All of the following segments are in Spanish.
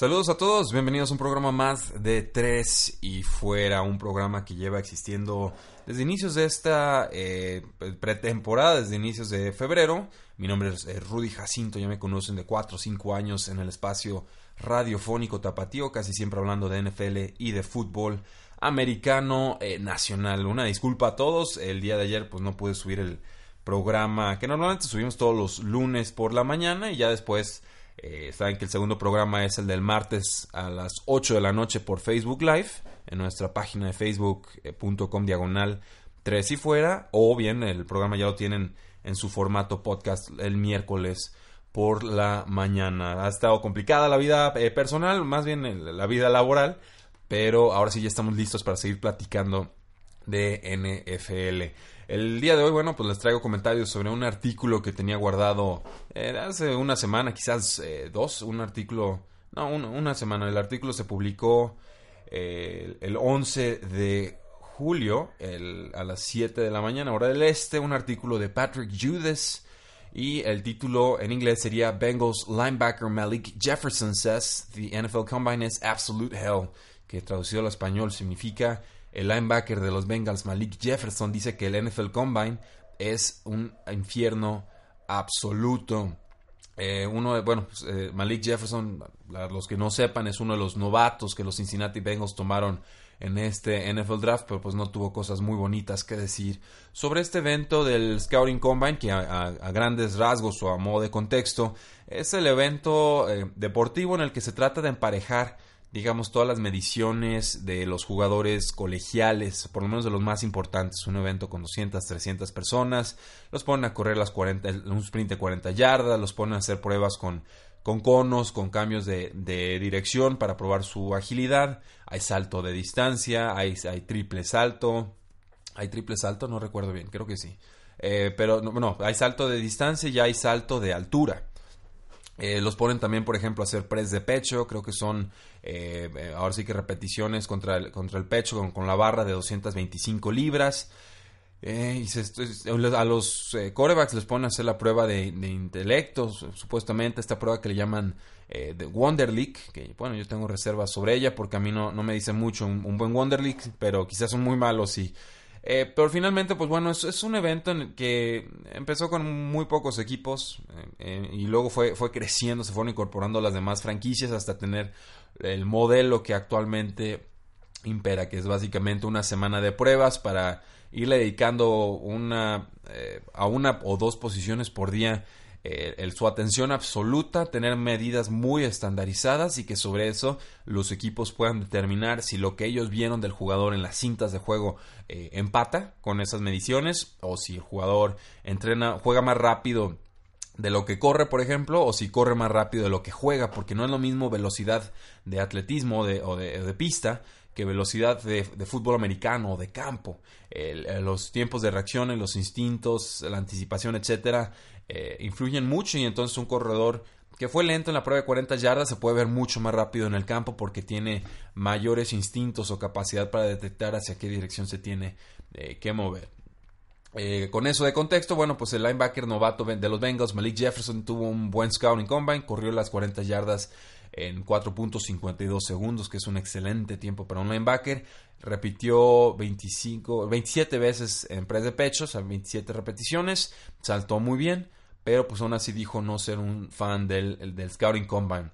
Saludos a todos, bienvenidos a un programa más de Tres y Fuera, un programa que lleva existiendo desde inicios de esta eh, pretemporada, desde inicios de febrero. Mi nombre es eh, Rudy Jacinto, ya me conocen de 4 o 5 años en el espacio radiofónico tapatío, casi siempre hablando de NFL y de fútbol americano eh, nacional. Una disculpa a todos, el día de ayer pues no pude subir el programa que normalmente subimos todos los lunes por la mañana y ya después eh, saben que el segundo programa es el del martes a las 8 de la noche por Facebook Live, en nuestra página de facebook.com diagonal 3 y fuera, o bien el programa ya lo tienen en su formato podcast el miércoles por la mañana. Ha estado complicada la vida eh, personal, más bien la vida laboral, pero ahora sí ya estamos listos para seguir platicando de NFL. El día de hoy, bueno, pues les traigo comentarios sobre un artículo que tenía guardado eh, hace una semana, quizás eh, dos, un artículo, no, una semana. El artículo se publicó eh, el 11 de julio a las 7 de la mañana, hora del este, un artículo de Patrick Judas. Y el título en inglés sería Bengals linebacker Malik Jefferson says the NFL Combine is absolute hell, que traducido al español significa el linebacker de los Bengals, Malik Jefferson, dice que el NFL Combine es un infierno absoluto. Eh, uno bueno, pues, eh, Malik Jefferson, los que no sepan, es uno de los novatos que los Cincinnati Bengals tomaron en este NFL Draft, pero pues no tuvo cosas muy bonitas que decir sobre este evento del Scouting Combine, que a, grandes rasgos o a modo de contexto, es el evento eh, deportivo en el que se trata de emparejar digamos, todas las mediciones de los jugadores colegiales, por lo menos de los más importantes, un evento con 200, 300 personas, los ponen a correr las 40, un sprint de 40 yardas, los ponen a hacer pruebas con, con conos, con cambios de, dirección para probar su agilidad, hay salto de distancia, hay, triple salto, hay triple salto, no recuerdo bien, creo que sí. Eh, pero no, no, hay salto de distancia y hay salto de altura. Eh, los ponen también, por ejemplo, a hacer press de pecho. Creo que son, eh, eh, ahora sí que repeticiones contra el, contra el pecho con, la barra de 225 libras. y a los corebacks les ponen a hacer la prueba de, intelecto, supuestamente esta prueba que le llaman de Wonder League, que bueno, yo tengo reservas sobre ella porque a mí no, no me dice mucho un, un buen Wonder League, pero quizás son muy malos y eh, pero finalmente, pues bueno, es, un evento en el que empezó con muy pocos equipos eh, eh, y luego fue, fue creciendo, se fueron incorporando las demás franquicias hasta tener el modelo que actualmente impera, que es básicamente una semana de pruebas para irle dedicando una, a una o dos posiciones por día eh, su atención absoluta, tener medidas muy estandarizadas y que sobre eso los equipos puedan determinar si lo que ellos vieron del jugador en las cintas de juego eh, empata con esas mediciones o si el jugador entrena, juega más rápido de lo que corre, por ejemplo, o si corre más rápido de lo que juega, porque no es lo mismo velocidad de atletismo de, o de, pista que velocidad de, fútbol americano de campo. los tiempos de reacción, los instintos, la anticipación, etcétera, eh, influyen mucho y entonces un corredor que fue lento en la prueba de 40 yardas se puede ver mucho más rápido en el campo porque tiene mayores instintos o capacidad para detectar hacia qué dirección se tiene eh, que mover. Eh, con eso de contexto, bueno, pues el linebacker novato de los Bengals, Malik Jefferson, tuvo un buen scouting combine, corrió las 40 yardas en 4.52 segundos, que es un excelente tiempo para un linebacker. Repitió 25, 27 veces en press de pecho, o sea, 27 repeticiones, saltó muy bien pero pues aún así dijo no ser un fan del, del Scouting Combine.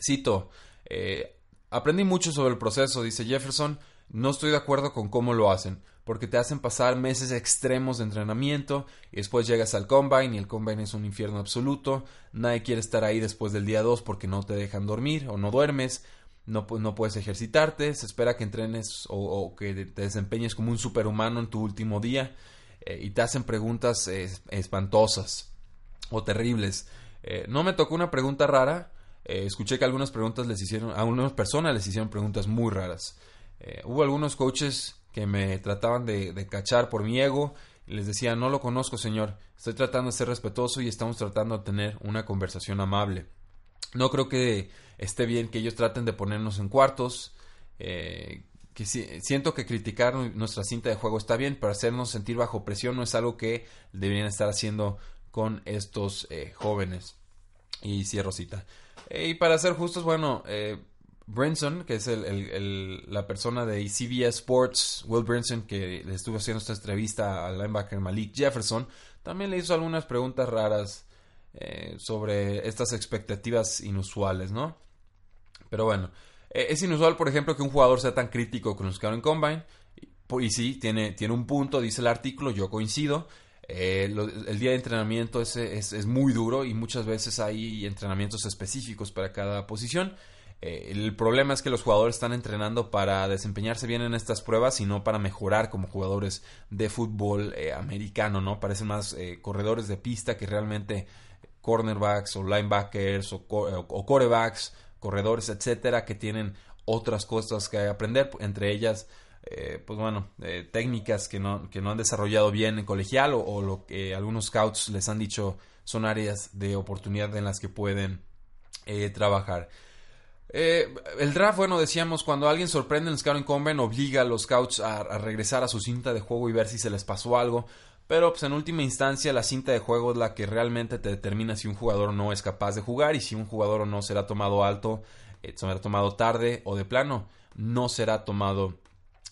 Cito, eh, aprendí mucho sobre el proceso, dice Jefferson, no estoy de acuerdo con cómo lo hacen, porque te hacen pasar meses extremos de entrenamiento y después llegas al combine y el combine es un infierno absoluto, nadie quiere estar ahí después del día 2 porque no te dejan dormir o no duermes, no, no puedes ejercitarte, se espera que entrenes o, que te desempeñes como un superhumano en tu último día y te hacen preguntas espantosas o terribles. no me tocó una pregunta rara. escuché que algunas preguntas les hicieron, a algunas personas les hicieron preguntas muy raras. hubo algunos coaches que me trataban de, cachar por mi ego les decía, no lo conozco, señor, estoy tratando de ser respetuoso y estamos tratando de tener una conversación amable. No creo que esté bien que ellos traten de ponernos en cuartos. Eh, que siento que criticar nuestra cinta de juego está bien, pero hacernos sentir bajo presión no es algo que deberían estar haciendo con estos eh, jóvenes. Y cierro cita. Eh, y para ser justos, bueno, Brinson, que es la persona de CBS Sports, Will Brinson, que le estuvo haciendo esta entrevista al linebacker Malik Jefferson, también le hizo algunas preguntas raras eh, sobre estas expectativas inusuales, ¿no? Pero bueno, eh, es inusual, por ejemplo, que un jugador sea tan crítico con los Scouting Combine. Y, sí, tiene, tiene un punto, dice el artículo, yo coincido. Eh, el día de entrenamiento es, es, muy duro y muchas veces hay entrenamientos específicos para cada posición. El problema es que los jugadores están entrenando para desempeñarse bien en estas pruebas y no para mejorar como jugadores de fútbol americano, ¿no? Parecen más corredores de pista que realmente cornerbacks o linebackers o, corebacks, corredores, etcétera, que tienen otras cosas que aprender, entre ellas, eh, pues bueno, eh, técnicas que no, que no han desarrollado bien en colegial o, lo que algunos scouts les han dicho son áreas de oportunidad en las que pueden eh, trabajar. El draft, bueno, decíamos, cuando alguien sorprende en el Scouting Combine, obliga a los scouts a, regresar a su cinta de juego y ver si se les pasó algo. Pero pues en última instancia la cinta de juego es la que realmente te determina si un jugador no es capaz de jugar y si un jugador o no será tomado alto, eh, será tomado tarde o de plano no será tomado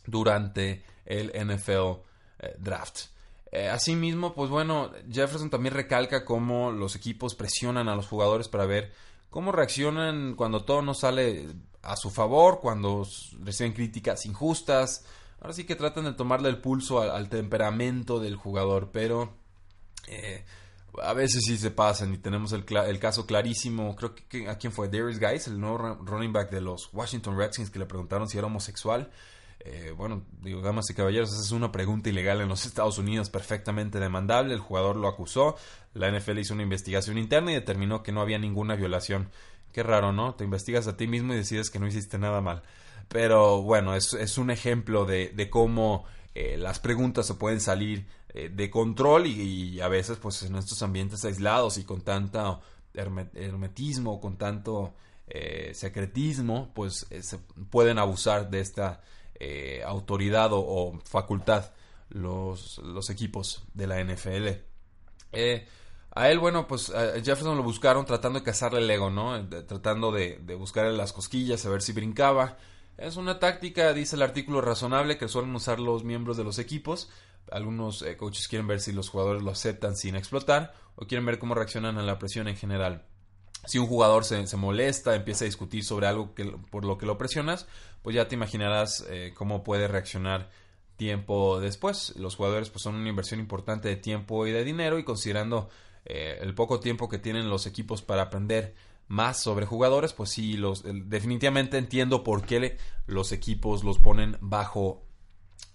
durante el NFL eh, Draft. Eh, asimismo, pues bueno, Jefferson también recalca cómo los equipos presionan a los jugadores para ver cómo reaccionan cuando todo no sale a su favor, cuando reciben críticas injustas, Ahora sí que tratan de tomarle el pulso al, temperamento del jugador, pero eh, a veces sí se pasan y tenemos el, caso clarísimo, creo que, a quién fue, Darius Guys, el nuevo running back de los Washington Redskins que le preguntaron si era homosexual. Eh, bueno, digo, damas y caballeros, esa es una pregunta ilegal en los Estados Unidos perfectamente demandable. El jugador lo acusó, la NFL hizo una investigación interna y determinó que no había ninguna violación. Qué raro, ¿no? Te investigas a ti mismo y decides que no hiciste nada mal. Pero bueno, es, es un ejemplo de, cómo eh, las preguntas se pueden salir eh, de control y, a veces pues en estos ambientes aislados y con tanto hermetismo, con tanto eh, secretismo, pues se pueden abusar de esta autoridad o, facultad los, los, equipos de la NFL. a él, bueno, pues a Jefferson lo buscaron tratando de cazarle el ego, ¿no? tratando de, de buscarle las cosquillas, a ver si brincaba. Es una táctica, dice el artículo, razonable que suelen usar los miembros de los equipos. Algunos eh, coaches quieren ver si los jugadores lo aceptan sin explotar o quieren ver cómo reaccionan a la presión en general. Si un jugador se, molesta, empieza a discutir sobre algo que, por lo que lo presionas, pues ya te imaginarás eh, cómo puede reaccionar tiempo después. Los jugadores pues, son una inversión importante de tiempo y de dinero y considerando eh, el poco tiempo que tienen los equipos para aprender más sobre jugadores, pues sí, los, definitivamente entiendo por qué los equipos los ponen bajo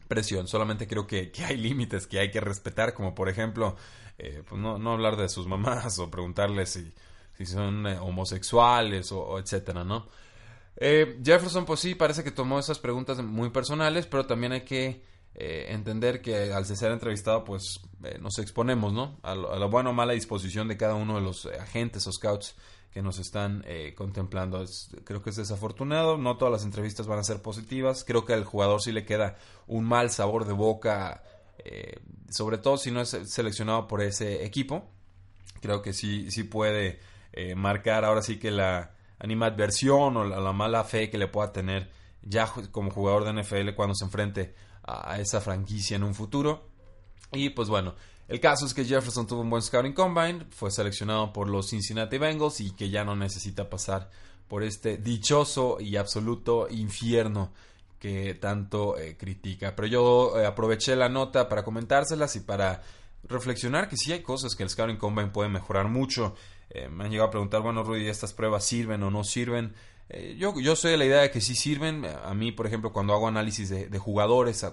presión. Solamente creo que, hay límites que hay que respetar, como por ejemplo, eh, pues no, no, hablar de sus mamás o preguntarles si, si son eh, homosexuales o, etcétera, ¿no? Eh, Jefferson, pues sí, parece que tomó esas preguntas muy personales, pero también hay que entender que al ser entrevistado, pues nos exponemos, ¿no? A, a, la buena o mala disposición de cada uno de los agentes o scouts que nos están eh, contemplando. creo que es desafortunado, no todas las entrevistas van a ser positivas, creo que al jugador sí le queda un mal sabor de boca, eh, sobre todo si no es seleccionado por ese equipo, creo que sí, sí puede eh, marcar ahora sí que la animadversión o la, mala fe que le pueda tener ya como jugador de NFL cuando se enfrente a esa franquicia en un futuro. Y pues bueno, el caso es que Jefferson tuvo un buen scouting combine, fue seleccionado por los Cincinnati Bengals y que ya no necesita pasar por este dichoso y absoluto infierno que tanto eh, critica. Pero yo eh, aproveché la nota para comentárselas y para reflexionar que sí hay cosas que el Scouting Combine puede mejorar mucho. Eh, me han llegado a preguntar, bueno, Rudy, ¿estas pruebas sirven o no sirven? Eh, yo, yo soy de la idea de que sí sirven. A mí, por ejemplo, cuando hago análisis de, jugadores,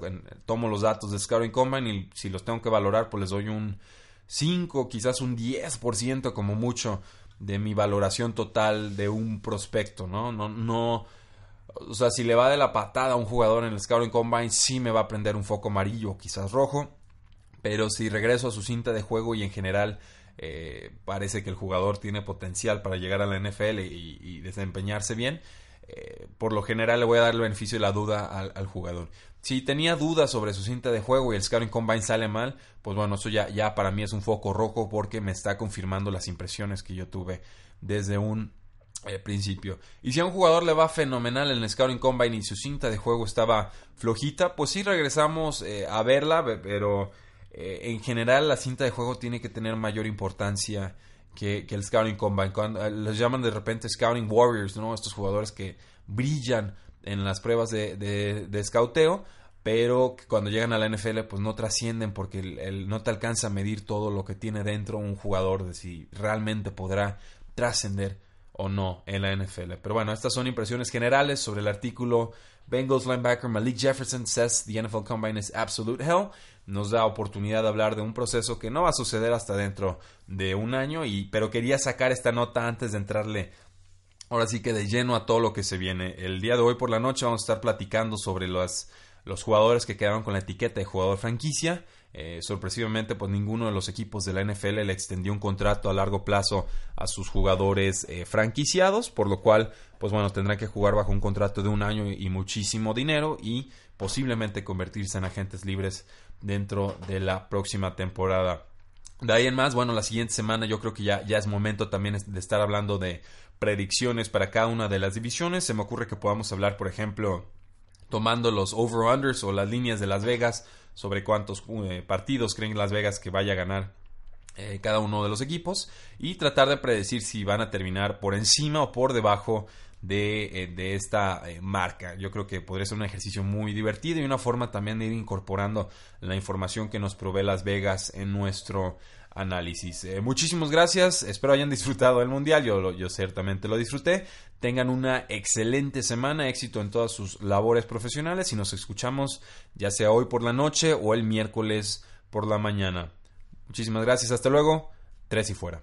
tomo los datos de Scouting Combine y si los tengo que valorar, pues les doy un 5, quizás un 10% como mucho de mi valoración total de un prospecto, ¿no? No, no, o sea, si le va de la patada a un jugador en el Scouting Combine, sí me va a prender un foco amarillo, quizás rojo, pero si regreso a su cinta de juego y en general eh, parece que el jugador tiene potencial para llegar a la NFL y, desempeñarse bien, eh, por lo general le voy a dar el beneficio de la duda al, jugador. Si tenía dudas sobre su cinta de juego y el Scouting Combine sale mal, pues bueno, eso ya, ya para mí es un foco rojo porque me está confirmando las impresiones que yo tuve desde un eh, principio. Y si a un jugador le va fenomenal en el Scouting Combine y su cinta de juego estaba flojita, pues sí regresamos a verla, pero eh, en general la cinta de juego tiene que tener mayor importancia que, el Scouting Combine. Cuando, eh, les llaman de repente Scouting Warriors, ¿no? Estos jugadores que brillan en las pruebas de, de, pero que cuando llegan a la NFL pues no trascienden porque no te alcanza a medir todo lo que tiene dentro un jugador de si realmente podrá trascender o no en la NFL. Pero bueno, estas son impresiones generales sobre el artículo Bengals linebacker Malik Jefferson says the NFL Combine is absolute hell nos da oportunidad de hablar de un proceso que no va a suceder hasta dentro de un año, y, pero quería sacar esta nota antes de entrarle ahora sí que de lleno a todo lo que se viene. El día de hoy por la noche vamos a estar platicando sobre los, los jugadores que quedaron con la etiqueta de jugador franquicia. Eh, sorpresivamente, pues ninguno de los equipos de la NFL le extendió un contrato a largo plazo a sus jugadores eh, franquiciados, por lo cual, pues bueno, tendrán que jugar bajo un contrato de un año y muchísimo dinero y posiblemente convertirse en agentes libres dentro de la próxima temporada. De ahí en más, bueno, la siguiente semana yo creo que ya, ya es momento también de estar hablando de predicciones para cada una de las divisiones. Se me ocurre que podamos hablar, por ejemplo, tomando los over-unders o las líneas de Las Vegas sobre cuántos eh, partidos creen Las Vegas que vaya a ganar eh, cada uno de los equipos y tratar de predecir si van a terminar por encima o por debajo de, eh, esta eh, marca. Yo creo que podría ser un ejercicio muy divertido y una forma también de ir incorporando la información que nos provee Las Vegas en nuestro análisis. Eh, muchísimas gracias, espero hayan disfrutado el Mundial, yo, yo ciertamente lo disfruté. Tengan una excelente semana, éxito en todas sus labores profesionales y nos escuchamos ya sea hoy por la noche o el miércoles por la mañana. Muchísimas gracias, hasta luego, tres y fuera.